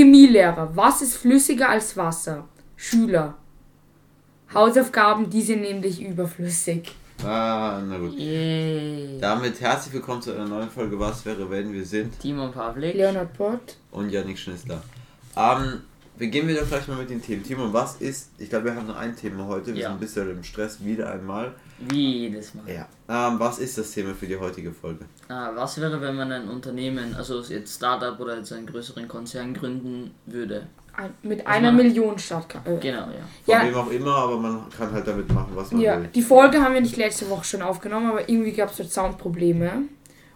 Chemielehrer. Was ist flüssiger als Wasser? Schüler. Hausaufgaben, die sind nämlich überflüssig. Ah, na gut. Yay. Damit herzlich willkommen zu einer neuen Folge Was wäre, wenn wir sind. Timon Pavlik. Leonard Pott. Und Janik Schnitzler. Ähm, beginnen wir doch gleich mal mit den Themen. Timon, was ist, ich glaube, wir haben nur ein Thema heute. Wir Ja. sind ein bisschen im Stress, wieder einmal. Wie jedes Mal. Ja. Ähm, was ist das Thema für die heutige Folge? Ah, was wäre, wenn man ein Unternehmen, also jetzt Startup oder jetzt einen größeren Konzern gründen würde? Ein, mit einer man- Million Stadt. Äh, Genau, ja. Von Ja. wem auch immer, aber man kann halt damit machen, was man Ja, will. die Folge haben wir nicht letzte Woche schon aufgenommen, aber irgendwie gab es dort Soundprobleme.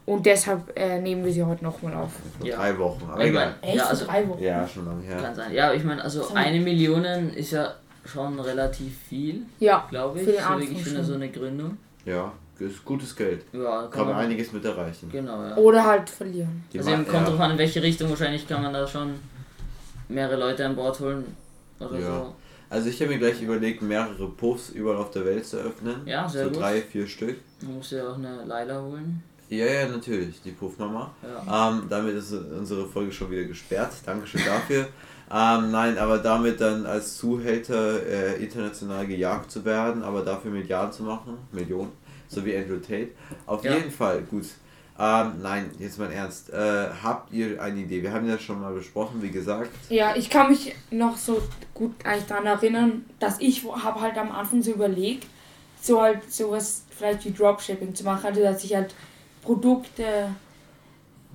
Und deshalb äh, nehmen wir sie heute nochmal auf. Vor Ja. drei Wochen. Aber Ich egal. mein, Echt? ja, also drei Wochen? Ja, schon lange her. kann sein. Ja, ich meine, also So. eine Million ist ja schon relativ viel, Ja, glaube ich. Für den so Anfang eine, schon. so eine Gründung. Ja, ist gutes Geld. Ja, kann, Kann man einiges mit erreichen. Genau, ja. oder halt verlieren. Die Also eben kommt ja. drauf an, in welche Richtung. Wahrscheinlich kann man da schon mehrere Leute an Bord holen oder Ja. so. Also ich habe mir gleich überlegt, mehrere Puffs überall auf der Welt zu öffnen. Ja, sehr so gut. drei, vier Stück. Man muss ja auch eine Leila holen. Ja, ja, natürlich, die Puffmama. Ja. Ähm, damit ist unsere Folge schon wieder gesperrt. Dankeschön dafür. ähm, nein, aber damit dann als Zuhälter äh, international gejagt zu werden, aber dafür Milliarden zu machen, Millionen, so wie Andrew Tate. Auf Ja. jeden Fall, gut. Ähm, nein, jetzt mal ernst. Äh, habt ihr eine Idee? Wir haben ja schon mal besprochen, wie gesagt. Ja, ich kann mich noch so gut eigentlich daran erinnern, dass ich habe halt am Anfang so überlegt, so halt sowas vielleicht wie Dropshipping zu machen, also dass ich halt Produkte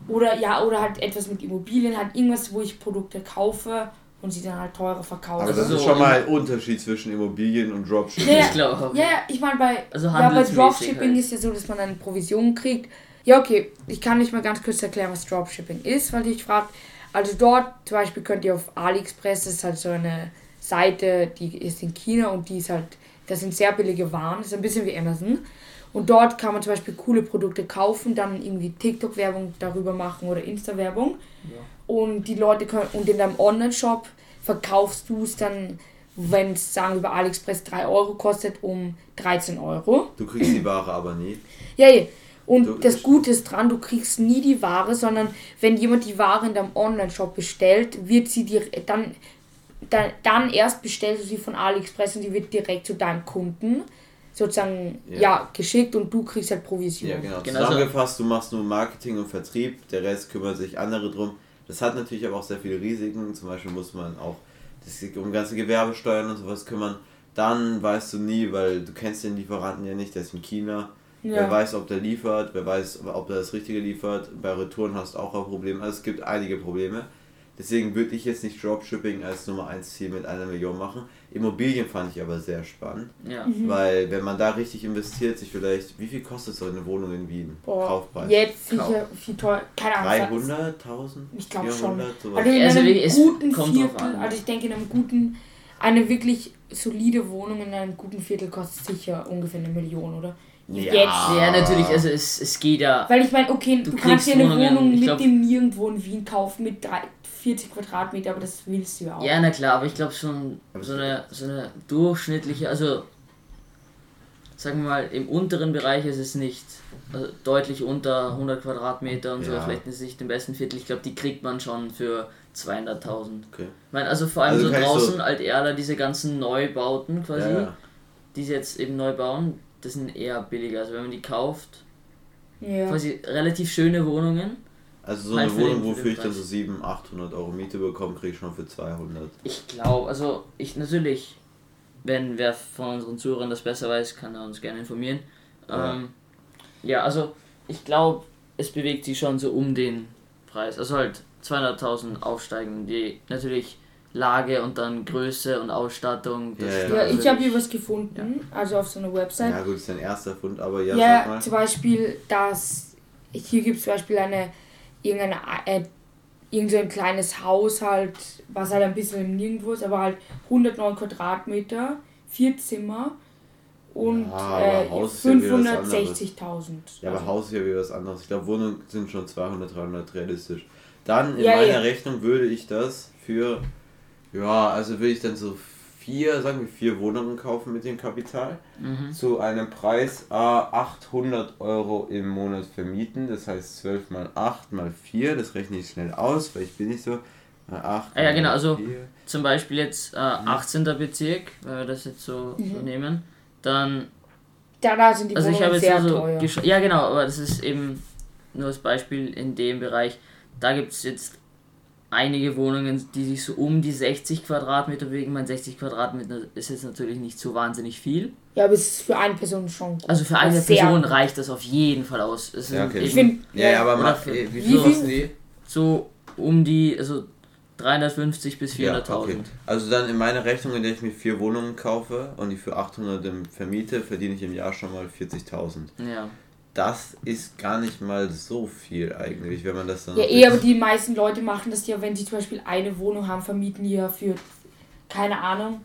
oder ja, oder halt etwas mit Immobilien, halt irgendwas, wo ich Produkte kaufe und sie dann halt teurer verkaufe. Aber das so ist schon mal ein Unterschied zwischen Immobilien und Dropshipping. Ja, Ich glaube. Ja, ja, ich meine, bei, Also ja, bei Dropshipping halt. ist ja so, dass man eine Provision kriegt. Ja, okay, ich kann nicht mal ganz kurz erklären, was Dropshipping ist, weil dich fragt. Also dort zum Beispiel könnt ihr auf AliExpress, das ist halt so eine Seite, die ist in China und die ist halt, das sind sehr billige Waren, das ist ein bisschen wie Amazon. Und dort kann man zum Beispiel coole Produkte kaufen, dann irgendwie TikTok-Werbung darüber machen oder Insta-Werbung. Und die Leute können, und in deinem Online-Shop verkaufst du es dann, wenn es, sagen wir, bei AliExpress 3 Euro kostet, um 13 Euro. Du kriegst die Ware aber nie. Ja, ja. Und Du- das Gute ist dran, du kriegst nie die Ware, sondern wenn jemand die Ware in deinem Online-Shop bestellt, wird sie dir dann, dann, dann erst bestellst du sie von AliExpress und sie wird direkt zu deinem Kunden sozusagen Ja. ja. geschickt und du kriegst halt Provision. Ja, genau. Genau so. Zusammengefasst, du machst nur Marketing und Vertrieb, der Rest kümmert sich andere drum. Das hat natürlich aber auch sehr viele Risiken. Zum Beispiel muss man auch das, um ganze Gewerbesteuern und sowas kümmern. Dann weißt du nie, weil du kennst den Lieferanten ja nicht, der ist in China. Wer Ja. weiß, ob der liefert, wer weiß, ob der das Richtige liefert. Bei Retouren hast du auch ein Problem. Also es gibt einige Probleme. Deswegen würde ich jetzt nicht Dropshipping als Nummer 1 Ziel mit einer Million machen. Immobilien fand ich aber sehr spannend. Ja. Mhm. Weil wenn man da richtig investiert, sich vielleicht, wie viel kostet so eine Wohnung in Wien? Boah, Kaufpreis? jetzt sicher viel teuer. Keine Ahnung. 300.000? Ich glaube schon. 400, sowas. Also in Also einem es guten Viertel, an. also ich denke in einem guten, eine wirklich solide Wohnung in einem guten Viertel kostet sicher ungefähr eine Million, oder? Ja. Jetzt. Ja, natürlich, also es, es geht ja. Weil ich meine, okay, du, Du kannst dir eine Wohnungen, Wohnung mit glaub- dem Nirgendwo in Wien kaufen mit drei, 40 Quadratmeter, aber das willst du ja auch. Ja, na klar, aber ich glaube schon so eine, so eine durchschnittliche, also sagen wir mal, im unteren Bereich ist es nicht also deutlich unter 100 Quadratmeter und so, Ja. vielleicht ist es nicht im besten Viertel, ich glaube, die kriegt man schon für 200.000. Okay. Ich meine, also vor allem Also so ich so- draußen, Alt-Erla, diese ganzen Neubauten quasi, Ja, ja. die sie jetzt eben neu bauen, das sind eher billiger. Also wenn man die kauft, Ja. quasi relativ schöne Wohnungen. Also so Halt eine Wohnung, den wofür ich dann so 700, 800 Euro Miete bekomme, kriege ich schon für 200. Ich glaube, also ich natürlich, wenn wer von unseren Zuhörern das besser weiß, kann er uns gerne informieren. Ja. Ähm, ja, also ich glaube, es bewegt sich schon so um den Preis. Also halt 200.000 aufsteigen, die natürlich Lage und dann Größe und Ausstattung. das Ja, ja. Ja, ich habe hier was gefunden, also auf so einer Website. Ja gut, ist dein erster Fund, aber ja, Ja, sag mal. zum Beispiel, dass hier gibt es zum Beispiel eine irgendeine äh, irgend so ein kleines Haus halt, was halt ein bisschen im Nirgendwo ist, aber halt 109 Quadratmeter, vier Zimmer und Ja, äh, Haus ist ja wieder was 560.000. Ja, aber Also, Haus ist ja wieder was anderes. Ich glaube, Wohnungen sind schon 200, 300 realistisch. Dann in Ja, meiner ja. Rechnung würde ich das für, ja, also würde ich dann so vier, sagen wir vier Wohnungen kaufen mit dem Kapital. Mhm. Zu einem Preis äh, 800 Euro im Monat vermieten. Das heißt 12 mal 8 mal 4, das rechne ich schnell aus, weil ich bin nicht so. Acht, Ah, ja, genau, also vier. zum Beispiel jetzt äh, Mhm. 18. Bezirk, wenn wir das jetzt so, so nehmen, dann, Da, da sind die also ich habe jetzt sehr so, teuer. gesch- ja genau, aber das ist eben nur das Beispiel in dem Bereich, da gibt es jetzt einige Wohnungen, die sich so um die 60 Quadratmeter bewegen. Mein 60 Quadratmeter ist jetzt natürlich nicht so wahnsinnig viel. Ja, aber es ist für eine Person schon gut. Also für eine Sehr Person gut. reicht das auf jeden Fall aus. Es Ja, okay. Ich finde, Ja, ja, aber mach, für- äh, wie viel kosten die? so um die, also 350 bis 400.000. Ja, okay. Also dann in meiner Rechnung, in der ich mir vier Wohnungen kaufe und die für 800 im vermiete, verdiene ich im Jahr schon mal 40.000. Ja. Das ist gar nicht mal so viel eigentlich, wenn man das dann... Ja, eh, aber die meisten Leute machen das ja, wenn sie zum Beispiel eine Wohnung haben, vermieten die ja für, keine Ahnung,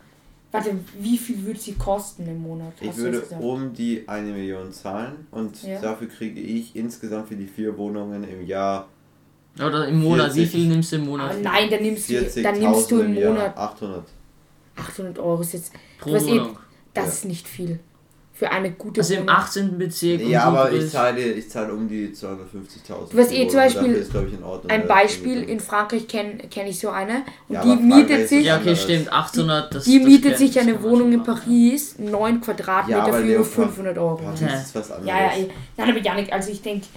warte, wie viel würde sie kosten im Monat? Ich würde um die eine Million zahlen und Ja. dafür kriege ich insgesamt für die vier Wohnungen im Jahr Oder im Monat, wie 40. viel nimmst du im Monat? Aber nein, dann nimmst, du, 40.000 dann nimmst du im Jahr, Monat 800. 800 Euro. Ist jetzt, Pro was eh, das Ja. ist nicht viel. Für eine gute Also im Wohnung. 18. Bezirk. Ja, aber ich zahle, ich zahle um die 250.000. Du weißt für eh zum. Beispiel ist, ich, in Ordnung. Ein Ja, Beispiel, in Frankreich kenne kenn ich so eine und Ja, die mietet sich, Ja, okay, stimmt. 800, das die das mietet sich eine Wohnung in. Paris, 9 Quadratmeter aber für nur 500 Euro. Paris Ja. ist was anderes. Ja, ja, nein, aber Janik, also ich denke,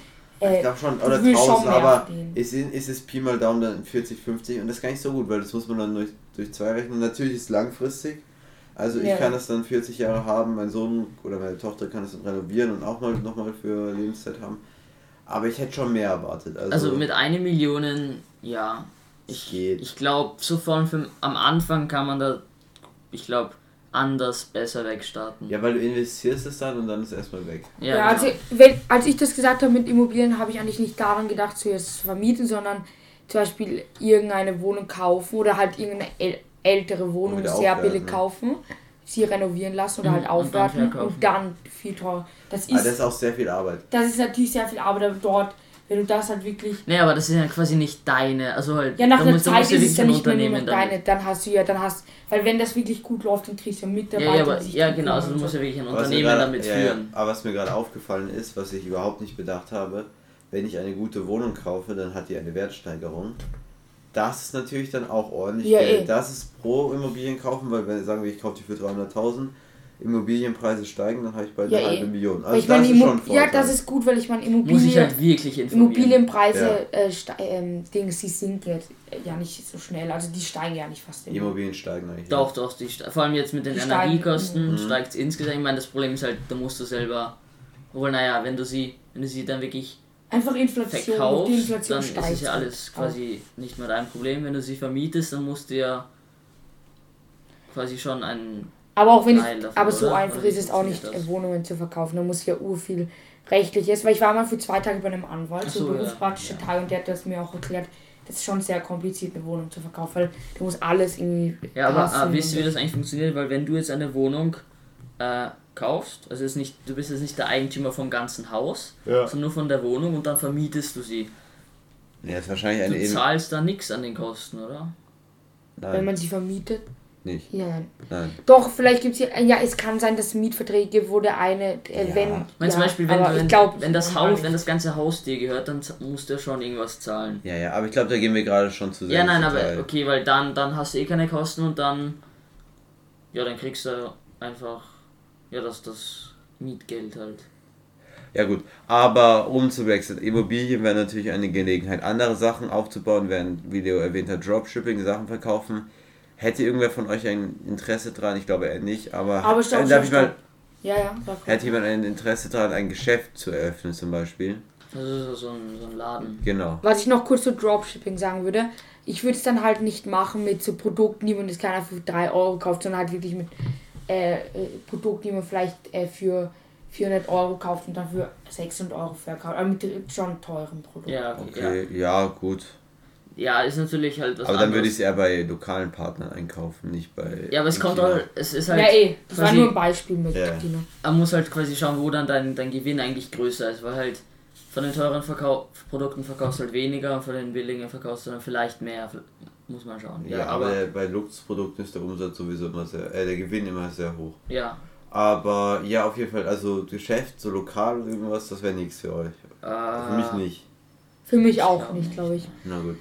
Ich äh, glaube schon, du oder willst schon 1000, mehr aber ist, ist es Pi mal Daumen dann 40, 50 und das ist gar nicht so gut, weil das muss man dann durch, durch zwei rechnen. Natürlich ist es langfristig. Also ich Ja. kann das dann 40 Jahre haben, mein Sohn oder meine Tochter kann es dann renovieren und auch mal nochmal für Lebenszeit haben. Aber ich hätte schon mehr erwartet. Also, Also mit einer Million, ja. Es Ich, geht. ich glaube, so vor allem für, am Anfang kann man da, ich glaube, anders besser wegstarten. ja, weil du investierst es dann und dann ist es erstmal weg. Ja, Ja, genau. also wenn, als ich das gesagt habe mit Immobilien, habe ich eigentlich nicht daran gedacht, zuerst zu vermieten, sondern zum Beispiel irgendeine Wohnung kaufen oder halt irgendeine ältere Wohnung wieder sehr aufwerten, billig ne? kaufen, sie renovieren lassen oder Mhm, halt und dann aufwerten und dann, viel teurer. Das Aber ist, das ist auch sehr viel Arbeit. das ist natürlich sehr viel Arbeit, aber dort, wenn du das halt wirklich Nee, aber das ist ja quasi nicht deine. Also halt, Ja, nach einer musst, Zeit musst ist es ja nicht mehr nur deine, dann hast du ja, dann hast, weil wenn das wirklich gut läuft, dann kriegst du ja Mitarbeiter. Ja, ja, aber, ja genau, also du musst ja wirklich ein Aber Unternehmen gerade- damit ja, führen. Ja, aber was mir gerade aufgefallen ist, was ich überhaupt nicht bedacht habe, wenn ich eine gute Wohnung kaufe, dann hat die eine Wertsteigerung. Das ist natürlich dann auch ordentlich Ja, Geld. eh. Das ist pro Immobilien kaufen, weil wenn sagen wir, ich kaufe die für 300.000, Immobilienpreise steigen, dann habe ich bald Ja, eine eh. halbe Million. so. Weil Also ich das meine, ist schon ja, das ist gut, weil ich meine, Muss ich Immobilien, halt wirklich informieren. Immobilienpreise, Ja. äh, ähm, Dinge, sie sinken jetzt ja nicht so schnell, also die steigen ja nicht fast Die immer. Immobilien steigen eigentlich. Doch, doch, die, ste- vor allem jetzt mit den Die Energiekosten mhm. steigt es insgesamt. Ich meine, das Problem ist halt, da musst du selber. Obwohl, naja, wenn du sie, wenn du sie dann wirklich Einfach Inflation, die verkaufst, Inflation dann steigt. ist es ja alles quasi nicht mehr dein Problem. Wenn du sie vermietest, dann musst du ja quasi schon einen. Aber auch wenn ich, davon, aber so oder? einfach Oder ist es auch nicht, äh, Wohnungen zu verkaufen. Da muss ja urviel rechtliches, weil ich war mal für zwei Tage bei einem Anwalt, so, so, ja. berufspraktische Tage, und der hat das mir auch erklärt. Das ist schon sehr kompliziert, eine Wohnung zu verkaufen, weil du musst alles irgendwie. Ja, aber äh, wisst ihr, wie das eigentlich funktioniert? Weil wenn du jetzt eine Wohnung äh, kaufst, also ist nicht, du bist jetzt nicht der Eigentümer vom ganzen Haus, Ja. sondern nur von der Wohnung und dann vermietest du sie. Ja, ist wahrscheinlich Du eine Im zahlst da nichts an den Kosten, oder? Wenn Nein, man sie vermietet? nicht. Ja, nein. Nein. Doch, vielleicht gibt es hier. Ja, es kann sein, dass Mietverträge wo der eine, äh, Ja. wenn. Ich meine zum Beispiel, wenn, wenn, glaub, wenn das Haus, wenn das ganze Haus dir gehört, dann musst du ja schon irgendwas zahlen. Ja, ja, aber ich glaube, da gehen wir gerade schon zu sehr Ja, nein, aber Detail. okay, weil dann, dann hast du eh keine Kosten und dann, ja, dann kriegst du einfach, ja, das, das Mietgeld halt. Ja gut, aber um zu wechseln, Immobilien wäre natürlich eine Gelegenheit, andere Sachen aufzubauen, während, wie Leo erwähnt hat, Dropshipping, Sachen verkaufen. Hätte irgendwer von euch ein Interesse dran? Ich glaube eher nicht, aber, Aber stopp, äh, stopp, darf ich mal. Ja, ja, hätte jemand ein Interesse daran, ein Geschäft zu eröffnen zum Beispiel? Das ist so- so ein, so ein Laden. Genau. Was ich noch kurz zu Dropshipping sagen würde, ich würde es dann halt nicht machen mit so Produkten, die man jetzt keiner für 3 Euro kauft, sondern halt wirklich mit äh, äh, Produkten, die man vielleicht äh, für 400 Euro kauft und dann für 600 Euro verkauft. Aber mit schon teuren Produkten. Ja, okay, Okay, ja, gut. ja. Ja, ist natürlich halt was Aber dann würde ich es eher bei lokalen Partnern einkaufen, nicht bei. Ja, aber es kommt auch, es ist halt, Ja, eh. Das war quasi- nur ein Beispiel mit Ja. Dino. man muss halt quasi schauen, wo dann dein, dein Gewinn eigentlich größer ist, weil halt von den teuren Verkau Produkten verkaufst du halt weniger und von den billigen verkaufst du dann vielleicht mehr. Muss man schauen. Ja, aber bei Luxusprodukten ist der Umsatz sowieso immer sehr, äh, der Gewinn immer sehr hoch. ja. Aber ja, auf jeden Fall, also Geschäft, so lokal oder irgendwas, das wäre nichts für euch. Äh, Für mich nicht. Für mich auch glaub nicht, glaube ich. Na gut.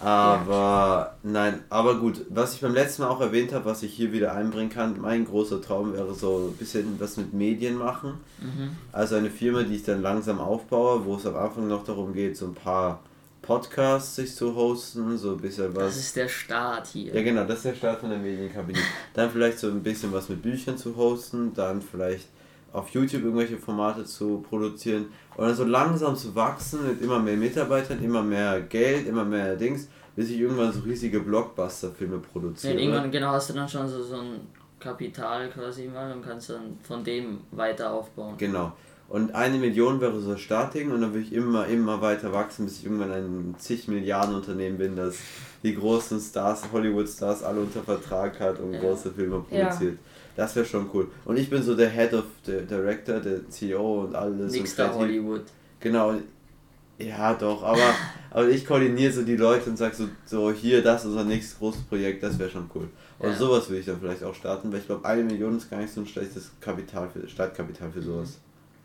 Aber nein, aber gut, was ich beim letzten Mal auch erwähnt habe, was ich hier wieder einbringen kann, mein großer Traum wäre so ein bisschen was mit Medien machen. Mhm. Also eine Firma, die ich dann langsam aufbaue, wo es am Anfang noch darum geht, so ein paar Podcasts sich zu hosten, so ein bisschen was. Das ist der Start hier. Ja genau, das ist der Start von der Medienkabine. Dann vielleicht so ein bisschen was mit Büchern zu hosten, dann vielleicht auf YouTube irgendwelche Formate zu produzieren und dann so langsam zu wachsen mit immer mehr Mitarbeitern, immer mehr Geld, immer mehr Dings, bis ich irgendwann so riesige Blockbuster-Filme Ja, produziere. irgendwann genau hast du dann schon so, so ein Kapital quasi mal und kannst dann von dem weiter aufbauen. Genau. Und eine Million wäre so das Startding und dann würde ich immer, immer weiter wachsen, bis ich irgendwann ein zig Milliarden Unternehmen bin, das die großen Stars, Hollywood-Stars alle unter Vertrag hat und Ja. große Filme Ja. produziert. Das wäre schon cool. Und ich bin so der Head of the Director, der CEO und alles. Nix und. Hollywood. Genau. Ja, doch, aber, aber ich koordiniere so die Leute und sag so, so hier, das ist unser nächstes großes Projekt, das wäre schon cool. Und Ja. sowas will ich dann vielleicht auch starten, weil ich glaube, eine Million ist gar nicht so ein schlechtes Kapital für, Startkapital für sowas.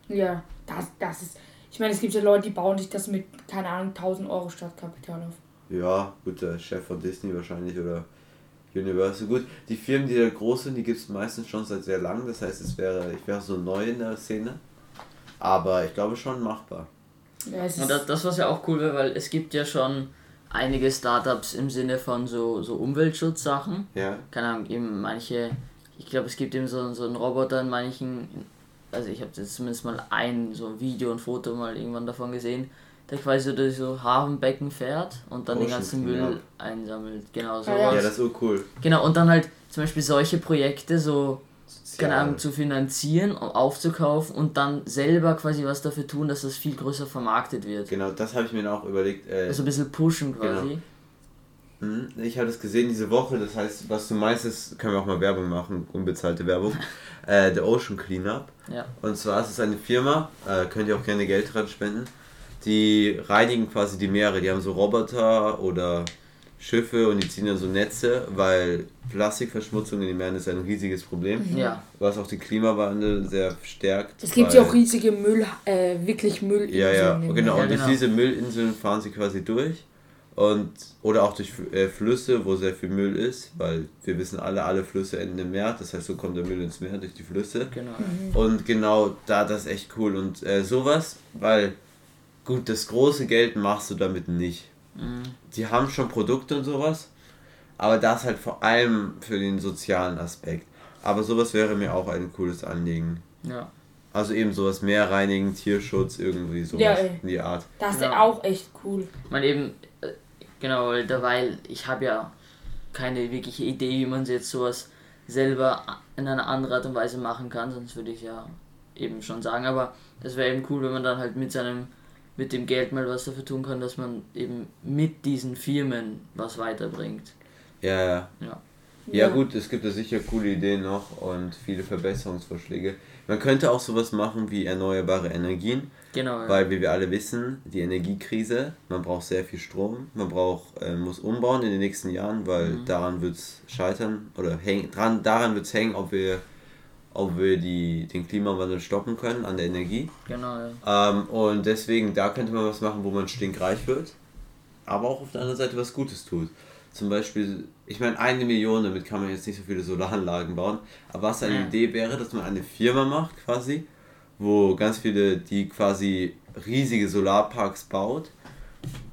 Ja, das, das ist. Ich meine, es gibt ja Leute, die bauen sich das mit, keine Ahnung, 1000 Euro Startkapital auf. Ja, gut, der Chef von Disney wahrscheinlich oder Universal. Gut, die Firmen, die da groß sind, die gibt es meistens schon seit sehr lang. Das heißt, es wäre, ich wäre so neu in der Szene. Aber ich glaube schon machbar. Ja, es Und ist, das, das was ja auch cool wäre, weil es gibt ja schon einige Startups im Sinne von so, so Umweltschutzsachen. Ja. Keine Ahnung, eben manche, ich glaube es gibt eben so, so einen Roboter in manchen, also ich habe jetzt zumindest mal ein so ein Video und Foto mal irgendwann davon gesehen, der quasi so durch so Hafenbecken fährt und dann den Ocean ganzen Müll Cleanup. einsammelt. Genau so. Ah, ja. Ja, das ist urcool. Genau, und dann halt zum Beispiel solche Projekte so, keine. Ahnung, zu finanzieren, um aufzukaufen und dann selber quasi was dafür tun, dass das viel größer vermarktet wird. Genau, das habe ich mir auch überlegt. Äh, Also ein bisschen pushen quasi. Genau. Mhm, Ich habe das gesehen diese Woche, das heißt, was du meinst, ist, können wir auch mal Werbung machen, unbezahlte Werbung. äh, The Ocean Cleanup. Ja. Und zwar ist es eine Firma, äh, könnt ihr auch gerne Geld dran spenden, die reinigen quasi die Meere. Die haben so Roboter oder Schiffe und die ziehen dann so Netze, weil Plastikverschmutzung in den Meeren ist ein riesiges Problem, Ja. was auch den Klimawandel sehr stärkt. es gibt ja auch riesige Müll, äh, wirklich Müllinseln. ja, ja, genau. Und durch genau. diese Müllinseln fahren sie quasi durch. Und, oder auch durch äh, Flüsse, wo sehr viel Müll ist, weil wir wissen alle, alle Flüsse enden im Meer. Das heißt, so kommt der Müll ins Meer durch die Flüsse. Genau. Und genau da, das ist echt cool. Und äh, sowas, weil, gut, das große Geld machst du damit nicht. Mhm. Die haben schon Produkte und sowas, aber das halt vor allem für den sozialen Aspekt. Aber sowas wäre mir auch ein cooles Anliegen. Ja. Also eben sowas Meer reinigen, Tierschutz, irgendwie sowas Ja, in die Art. Das ist Ja. auch echt cool. Ich meine eben, äh, genau, weil ich habe ja keine wirkliche Idee, wie man jetzt sowas selber in einer anderen Art und Weise machen kann, sonst würde ich ja eben schon sagen, aber es wäre eben cool, wenn man dann halt mit seinem, mit dem Geld mal was dafür tun kann, dass man eben mit diesen Firmen was weiterbringt. Ja, ja. Ja. Ja gut, es gibt da sicher coole Ideen noch und viele Verbesserungsvorschläge. Man könnte auch sowas machen wie erneuerbare Energien, Genau, ja. weil wie wir alle wissen, die Energiekrise, man braucht sehr viel Strom, man braucht, äh, muss umbauen in den nächsten Jahren, weil Mhm. daran wird es scheitern oder häng, dran, daran wird es hängen, ob wir, ob wir die, den Klimawandel stoppen können an der Energie. genau, ja. Ähm, und deswegen, da könnte man was machen, wo man stinkreich wird, aber auch auf der anderen Seite was Gutes tut. Zum Beispiel, ich meine, eine Million, damit kann man jetzt nicht so viele Solaranlagen bauen, aber was eine Ja. Idee wäre, dass man eine Firma macht quasi, wo ganz viele, die quasi riesige Solarparks baut,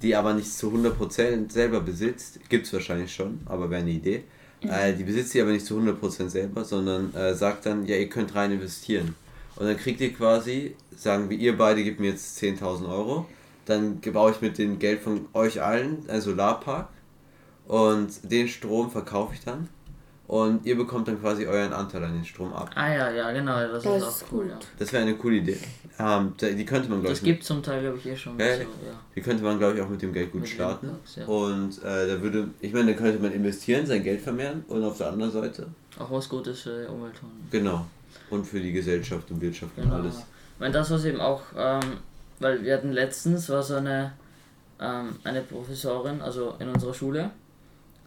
die aber nicht zu 100% selber besitzt, gibt es wahrscheinlich schon, aber wäre eine Idee. Äh, die besitzt sie aber nicht zu 100% selber, sondern äh, sagt dann, ja, ihr könnt rein investieren. Und dann kriegt ihr quasi, sagen wir, ihr beide gebt mir jetzt 10.000 Euro, dann baue ich mit dem Geld von euch allen einen Solarpark und den Strom verkaufe ich dann und ihr bekommt dann quasi euren Anteil an den Strom ab. Ah ja, ja, genau, das, Das ist ist auch cool, gut. ja. Das wäre eine coole Idee. Ähm, die könnte man, glaube Das ich, gibt zum Teil, glaube ich, eh schon. So, ja. die könnte man, glaube ich, auch mit dem Geld gut Mit starten. Parks, ja. Und äh, da würde, ich meine, da könnte man investieren, sein Geld vermehren und auf der anderen Seite, Auch was Gutes für die Umwelt tun. genau, und für die Gesellschaft und Wirtschaft und Genau. alles. Ich meine, das was eben auch, ähm, weil wir hatten letztens, war so eine, ähm, eine Professorin, also in unserer Schule,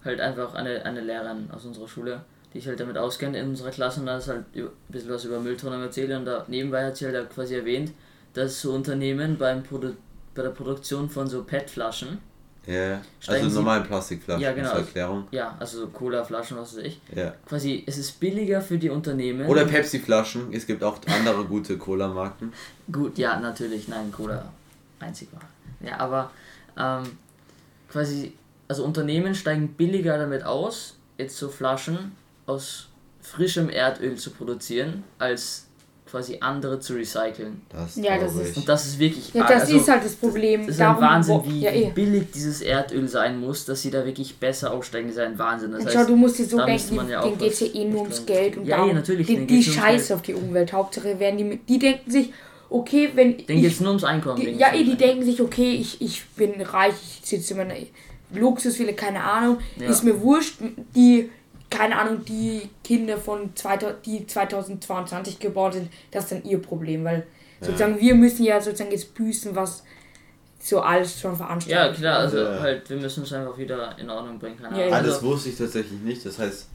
halt einfach eine, eine Lehrerin aus unserer Schule, die sich halt damit auskennt in unserer Klasse und da ist halt ein bisschen was über Mülltrennung erzählt und da nebenbei hat sie halt quasi erwähnt, dass so Unternehmen beim Produ bei der Produktion von so PET-Flaschen, Ja, also normalen Plastikflaschen Ja, genau. zur Erklärung. Ja, also Cola-Flaschen, was weiß ich. Ja. Quasi, es ist billiger für die Unternehmen. Oder Pepsi-Flaschen. Es gibt auch andere gute Cola-Marken. Gut, ja, natürlich, nein, Cola einzig war. Ja, aber ähm, quasi, also Unternehmen steigen billiger damit aus, jetzt so Flaschen aus frischem Erdöl zu produzieren, als quasi andere zu recyceln. Das Ja, das ist-. Und das ist wirklich Ja, das also, ist halt das Problem. Das ist Darum, ein Wahnsinn, wie, ja, wie eh. billig dieses Erdöl sein muss, dass sie da wirklich besser aussteigen. Das ist ein Wahnsinn. Das heißt, schau, du musst dir so denken, ja denen geht es ja eh nur ums Geld und Ja, darum, ja, natürlich, Die, die scheiße auf die Umwelt. Hauptsache werden die. Die denken sich, okay, wenn. denen geht es nur ums Einkommen. die, ja, eh, die denken sich, okay, ich, ich bin reich, ich sitze in meiner Luxusvilla, keine Ahnung. Ja. Ist mir wurscht. Die, keine Ahnung, die Kinder von 2000, die 2022 geboren sind, das ist dann ihr Problem, weil sozusagen wir müssen ja sozusagen jetzt büßen, was so alles schon Ja, veranstaltet klar, also Ja. halt, wir müssen es einfach wieder in Ordnung bringen. Keine Ja, Ahnung. ja. Ah, das Also, wusste ich tatsächlich nicht. Das heißt,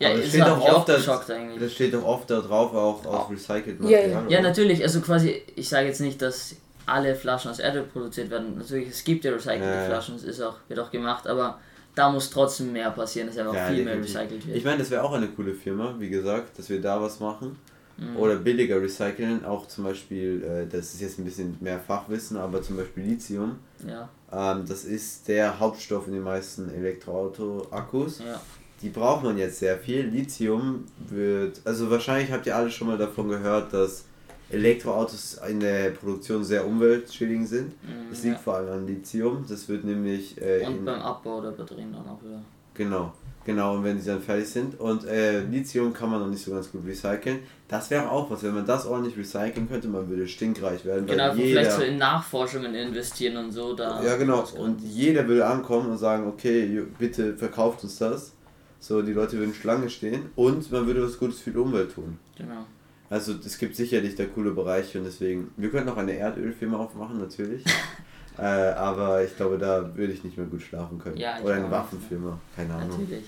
ja, aber es es steht auch oft, eigentlich. das steht doch oft da drauf, auch auf recycelt Ja, ja. Material. Ja, oder? natürlich, also quasi, ich sage jetzt nicht, dass alle Flaschen aus Erdöl produziert werden. Natürlich, es gibt ja recycelte. Flaschen, es ist auch, wird auch gemacht, aber da muss trotzdem mehr passieren, dass einfach Ja, viel mehr recycelt wird. Ich meine, das wäre auch eine coole Firma, wie gesagt, dass wir da was machen. Mhm. Oder billiger recyceln, auch zum Beispiel, äh, das ist jetzt ein bisschen mehr Fachwissen, aber zum Beispiel Lithium. ja, Ähm, das ist der Hauptstoff in den meisten Elektroauto-Akkus. ja. Die braucht man jetzt sehr viel. Lithium wird, also wahrscheinlich habt ihr alle schon mal davon gehört, dass Elektroautos in der Produktion sehr umweltschädigend sind. Mhm, Das liegt ja. vor allem an Lithium. Das wird nämlich äh, Und beim Abbau der Batterien dann auch wieder. Genau, genau, und wenn sie dann fertig sind. Und äh, Lithium kann man noch nicht so ganz gut recyceln. Das wäre auch was, wenn man das ordentlich recyceln könnte, man würde stinkreich werden. Genau, jeder, vielleicht so in Nachforschungen investieren und so. Da ja, genau. Und jeder würde ankommen und sagen, okay, bitte verkauft uns das. So, die Leute würden Schlange stehen und man würde was Gutes für die Umwelt tun. Genau. Also es gibt sicherlich da coole Bereiche und deswegen, wir könnten auch eine Erdölfirma aufmachen, natürlich. äh, aber ich glaube, da würde ich nicht mehr gut schlafen können. Ja, Oder eine nicht. Waffenfirma, keine Ahnung. Natürlich.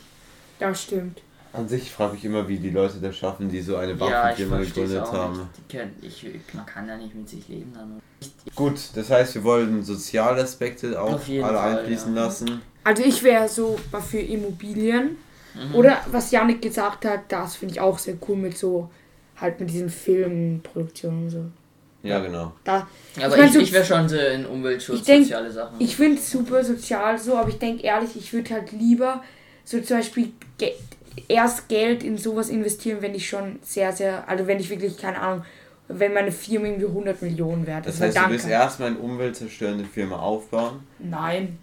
Das stimmt. An sich frage ich immer, wie die Leute das schaffen, die so eine Ja, Waffenfirma es gegründet auch haben. nicht. Die können, ich, man kann ja nicht mit sich leben dann. Gut, das heißt, wir wollen soziale Aspekte auch alle Fall, einfließen ja. lassen. Also ich wäre so für Immobilien. Mhm. Oder was Janik gesagt hat, das finde ich auch sehr cool mit so, halt mit diesen Filmproduktionen und so. Ja, genau. Da, Aber Ich mein, ich, so- ich wäre schon so in Umweltschutz, Ich denk- soziale Sachen. ich finde es super sozial so, aber ich denke ehrlich, ich würde halt lieber so zum Beispiel ge erst Geld in sowas investieren, wenn ich schon sehr, sehr, also wenn ich wirklich, keine Ahnung, wenn meine Firma irgendwie 100 Millionen wert Das ist. weil heißt, du dann willst erstmal eine umweltzerstörende Firma aufbauen. Nein,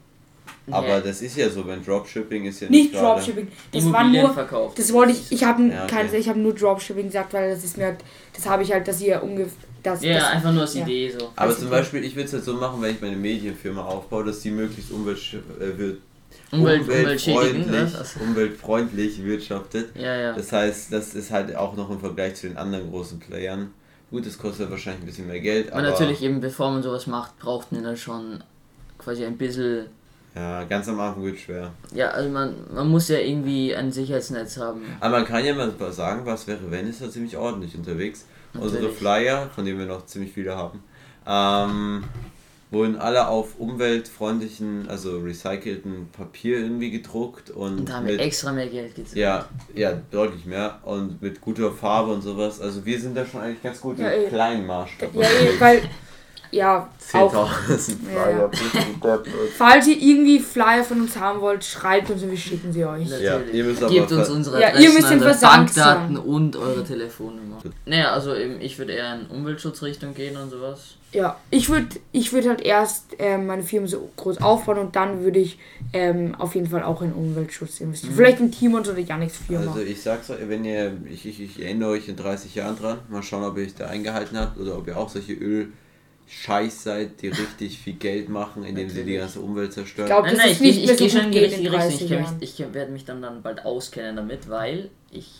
Aber das ist ja so, wenn Dropshipping ist ja nicht gerade- Dropshipping. Das war nur, verkauft. das wollte ich, ich habe Ja, okay. ich habe nur Dropshipping gesagt, weil das ist mir halt, das habe ich halt, dass ihr ungefähr, das, Ja, das, einfach nur als ja. Idee so. Aber Das zum. Beispiel, ich würde es halt so machen, wenn ich meine Medienfirma aufbaue, dass die möglichst umwelt, äh, wird, Umwelt, umweltschädigend, umweltfreundlich, umweltfreundlich wirtschaftet. Ja, ja. Das heißt, das ist halt auch noch im Vergleich zu den anderen großen Playern. Gut, das kostet wahrscheinlich ein bisschen mehr Geld, Aber aber natürlich eben, bevor man sowas macht, braucht man dann schon quasi ein bisschen. Ja, ganz am Anfang wird schwer. Ja, also man, man muss ja irgendwie ein Sicherheitsnetz haben. Aber man kann ja mal sagen, was wäre, wenn, ist ja ziemlich ordentlich unterwegs. Unsere Natürlich. Flyer, von denen wir noch ziemlich viele haben, ähm, wurden alle auf umweltfreundlichen, also recycelten Papier irgendwie gedruckt und, Und da haben wir mit, extra mehr Geld gezahlt. ja, ja, deutlich mehr und mit guter Farbe und sowas. Also wir sind da schon eigentlich ganz gut Ja, im eh. kleinen Maßstab. ja, eh, weil, ja, auch, 10.000 Ja, Flyer. ja. falls ihr irgendwie Flyer von uns haben wollt, schreibt uns und wir schicken sie euch. Ja, ihr müsst Gebt uns unsere Ja, ihr müsst den Bankdaten und eure Telefonnummer. Naja, also eben, ich würde eher in Umweltschutzrichtung gehen und sowas. Ja, ich würde ich würd halt erst ähm, meine Firma so groß aufbauen und dann würde ich ähm, auf jeden Fall auch in Umweltschutz investieren. Vielleicht in Timons oder Janiks Firma. Also ich sag's euch, wenn ihr, ich, ich, ich erinnere euch in 30 Jahren dran, mal schauen, ob ihr euch da eingehalten habt oder ob ihr auch solche Öl-Scheiß seid, die richtig viel Geld machen, indem sie die ganze Umwelt zerstören. Ich glaub, Nein, das nein, ist ich, nicht ich, mehr ich so gehe schon in die richtige Richtung. 30 Ich, ich werde mich dann, dann bald auskennen damit, weil ich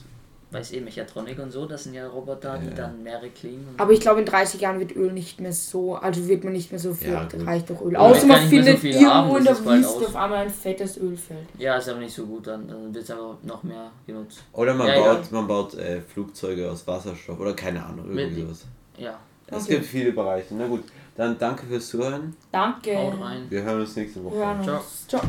weiß eh Mechatronik und so, das sind ja Roboter, die Ja. dann mehrere klingen. Aber ich glaube, in 30 Jahren wird Öl nicht mehr so, also wird man nicht mehr so viel Ja, reich durch Öl. Außer man nicht mehr so findet viel irgendwo in der Wüste auf einmal ein fettes Ölfeld. Ja, ist aber nicht so gut dann. Dann wird es aber noch mehr genutzt. Oder man Ja, baut, man baut äh, Flugzeuge aus Wasserstoff oder keine Ahnung, irgendwie sowas. Ja. Es Okay. gibt viele Bereiche. Na gut, Dann danke fürs Zuhören. Danke. Haut rein. Wir hören uns nächste Woche. Wir hören Ciao. Ciao.